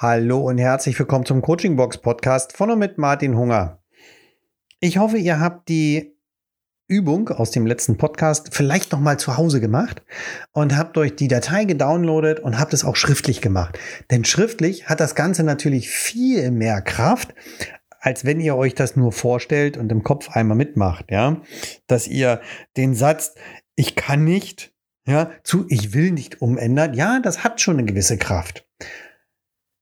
Hallo und herzlich willkommen zum Coaching Box Podcast von und mit Martin Hunger. Ich hoffe, ihr habt die Übung aus dem letzten Podcast vielleicht noch mal zu Hause gemacht und habt euch die Datei gedownloadet und habt es auch schriftlich gemacht. Denn schriftlich hat das Ganze natürlich viel mehr Kraft, als wenn ihr euch das nur vorstellt und im Kopf einmal mitmacht, ja? Dass ihr den Satz ich kann nicht, ja, zu ich will nicht umändert, ja, das hat schon eine gewisse Kraft.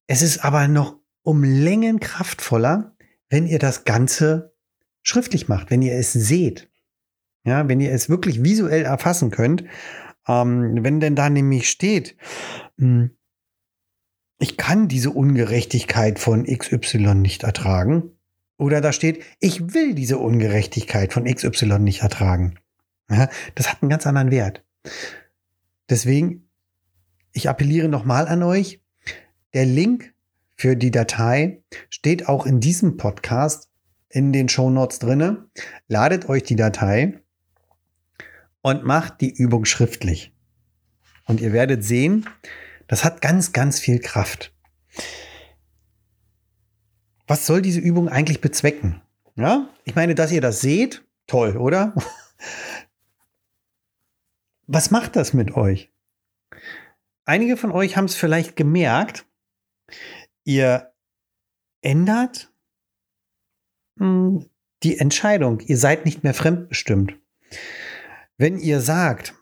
Es ist aber noch um Längen kraftvoller, wenn ihr das Ganze schriftlich macht, wenn ihr es seht. Ja, wenn ihr es wirklich visuell erfassen könnt. Ähm, wenn denn da nämlich steht, hm, ich kann diese Ungerechtigkeit von XY nicht ertragen. Oder da steht, ich will diese Ungerechtigkeit von XY nicht ertragen. Ja, das hat einen ganz anderen Wert. Deswegen, ich appelliere nochmal an euch, der Link für die Datei steht auch in diesem Podcast in den Show Notes drinne. Ladet euch die Datei und macht die Übung schriftlich. Und ihr werdet sehen, das hat ganz, ganz viel Kraft. Was soll diese Übung eigentlich bezwecken? Ja, ich meine, dass ihr das seht, toll, oder? Was macht das mit euch? Einige von euch haben es vielleicht gemerkt, Ihr ändert hm, die Entscheidung. Ihr seid nicht mehr fremdbestimmt. Wenn ihr sagt,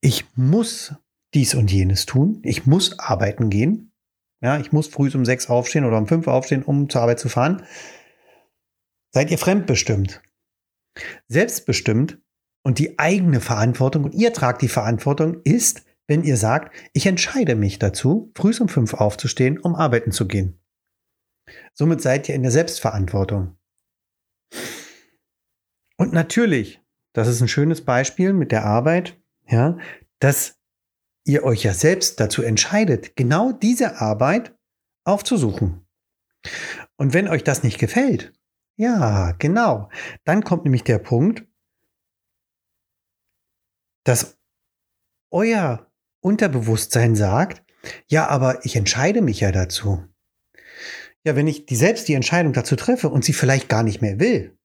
ich muss dies und jenes tun, ich muss arbeiten gehen, ja, ich muss früh um sechs aufstehen oder um fünf aufstehen, um zur Arbeit zu fahren, seid ihr fremdbestimmt. Selbstbestimmt und die eigene Verantwortung und ihr tragt die Verantwortung ist, wenn ihr sagt, ich entscheide mich dazu, früh um fünf aufzustehen, um arbeiten zu gehen. Somit seid ihr in der Selbstverantwortung. Und natürlich, das ist ein schönes Beispiel mit der Arbeit, ja, dass ihr euch ja selbst dazu entscheidet, genau diese Arbeit aufzusuchen. Und wenn euch das nicht gefällt, ja, genau, dann kommt nämlich der Punkt, dass euer Unterbewusstsein sagt, ja, aber ich entscheide mich ja dazu. Ja, wenn ich die selbst die Entscheidung dazu treffe und sie vielleicht gar nicht mehr will,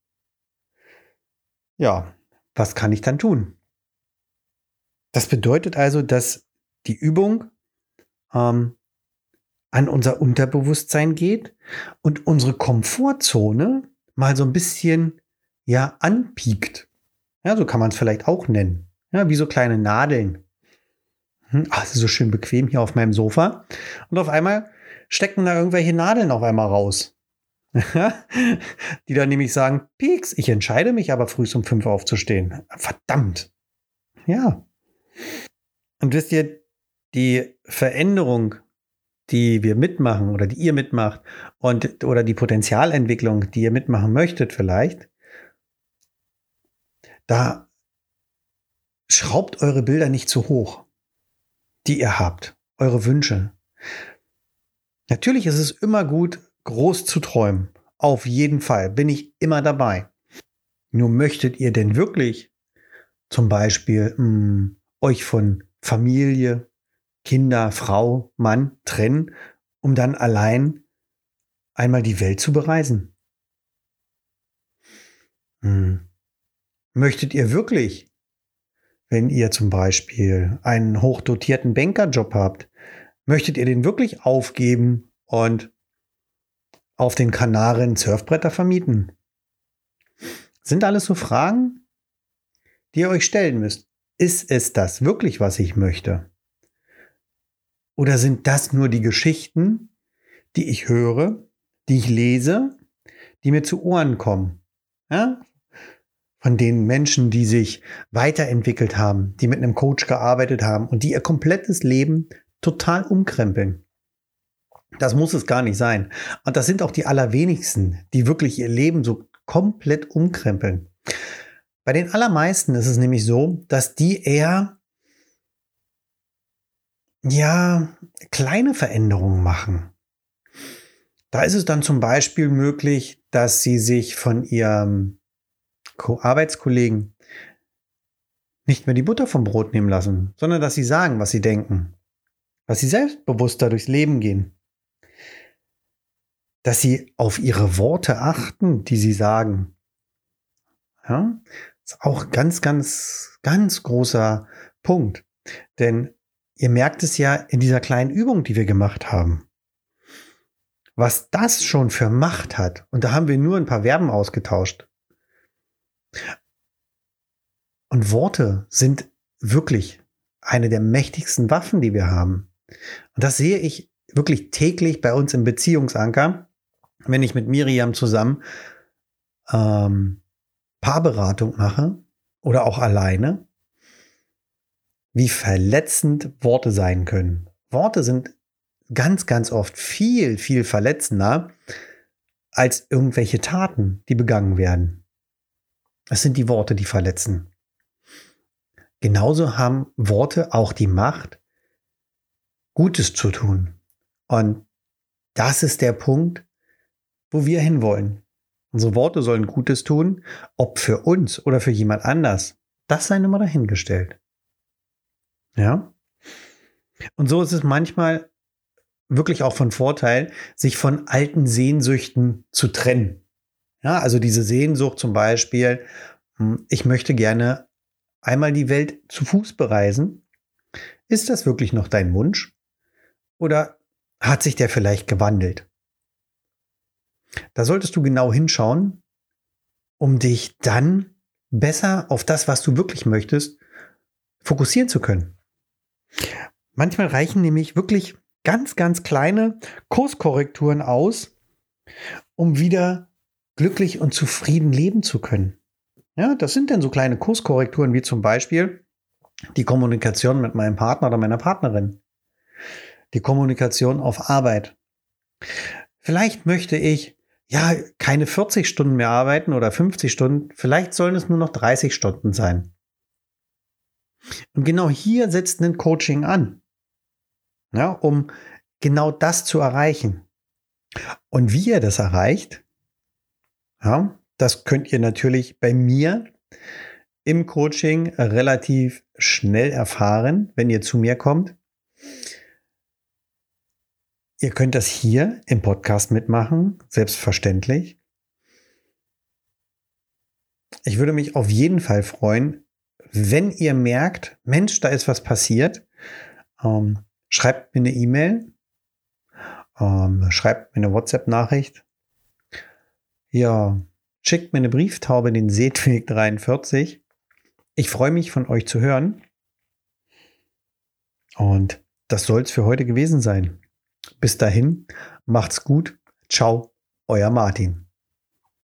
ja, was kann ich dann tun? Das bedeutet also, dass die Übung ähm, an unser Unterbewusstsein geht und unsere Komfortzone mal so ein bisschen ja anpiekt. Ja, so kann man es vielleicht auch nennen. Ja, wie so kleine Nadeln. Hm, ach, es ist so schön bequem hier auf meinem Sofa. Und auf einmal stecken da irgendwelche Nadeln auf einmal raus. die dann nämlich sagen, Pieks, ich entscheide mich aber früh um fünf aufzustehen. Verdammt. Ja. Und wisst ihr, die Veränderung, die wir mitmachen oder die ihr mitmacht und oder die Potenzialentwicklung, die ihr mitmachen möchtet vielleicht, da schraubt eure Bilder nicht zu hoch die ihr habt, eure Wünsche. Natürlich ist es immer gut, groß zu träumen. Auf jeden Fall bin ich immer dabei. Nur möchtet ihr denn wirklich zum Beispiel mh, hm, euch von Familie, Kinder, Frau, Mann trennen, um dann allein einmal die Welt zu bereisen? Hm. Möchtet ihr wirklich wenn ihr zum Beispiel einen hochdotierten Bankerjob habt, möchtet ihr den wirklich aufgeben und auf den Kanaren Surfbretter vermieten? Sind alles so Fragen, die ihr euch stellen müsst. Ist es das wirklich, was ich möchte? Oder sind das nur die Geschichten, die ich höre, die ich lese, die mir zu Ohren kommen? Ja? Von den Menschen, die sich weiterentwickelt haben, die mit einem Coach gearbeitet haben und die ihr komplettes Leben total umkrempeln. Das muss es gar nicht sein. Und das sind auch die allerwenigsten, die wirklich ihr Leben so komplett umkrempeln. Bei den allermeisten ist es nämlich so, dass die eher ja kleine Veränderungen machen. Da ist es dann zum Beispiel möglich, dass sie sich von ihrem Arbeitskollegen nicht mehr die Butter vom Brot nehmen lassen, sondern dass sie sagen, was sie denken, dass sie selbstbewusster durchs Leben gehen. dass sie auf ihre Worte achten, die sie sagen. Ja, ist auch ganz, ganz, ganz großer Punkt. Denn ihr merkt es ja in dieser kleinen Übung, die wir gemacht haben. Was das schon für Macht hat. Und da haben wir nur ein paar Verben ausgetauscht. Und Worte sind wirklich eine der mächtigsten Waffen, die wir haben. Und das sehe ich wirklich täglich bei uns im Beziehungsanker, wenn ich mit Miriam zusammen ähm, Paarberatung mache oder auch alleine, wie verletzend Worte sein können. Worte sind ganz, ganz oft viel, viel verletzender als irgendwelche Taten, die begangen werden. Es sind die Worte, die verletzen. Genauso haben Worte auch die Macht, Gutes zu tun. Und das ist der Punkt, wo wir hinwollen. Unsere Worte sollen Gutes tun, ob für uns oder für jemand anders. Das sei immer dahingestellt. Ja? Und so ist es manchmal wirklich auch von Vorteil, sich von alten Sehnsüchten zu trennen. Ja, also diese Sehnsucht zum Beispiel, hm, ich möchte gerne einmal die Welt zu Fuß bereisen. Ist das wirklich noch dein Wunsch? Oder hat sich der vielleicht gewandelt? Da solltest du genau hinschauen, um dich dann besser auf das, was du wirklich möchtest, fokussieren zu können. Manchmal reichen nämlich wirklich ganz, ganz kleine Kurskorrekturen aus, um wieder glücklich und zufrieden leben zu können. Ja, das sind denn so kleine Kurskorrekturen wie zum Beispiel die Kommunikation mit meinem Partner oder meiner Partnerin. Die Kommunikation auf Arbeit. Vielleicht möchte ich ja keine 40 Stunden mehr arbeiten oder 50 Stunden. Vielleicht sollen es nur noch 30 Stunden sein. Und genau hier setzt ein Coaching an, ja, um genau das zu erreichen. Und wie ihr das erreicht, ja, das könnt ihr natürlich bei mir im Coaching relativ schnell erfahren, wenn ihr zu mir kommt. Ihr könnt das hier im Podcast mitmachen, selbstverständlich. Ich würde mich auf jeden Fall freuen, wenn ihr merkt, Mensch, da ist was passiert. Ähm, schreibt mir eine E-Mail, ähm, schreibt mir eine WhatsApp-Nachricht. Ja, Schickt mir eine Brieftaube den Seetweg 43. Ich freue mich von euch zu hören. Und das soll es für heute gewesen sein. Bis dahin, macht's gut. Ciao, euer Martin.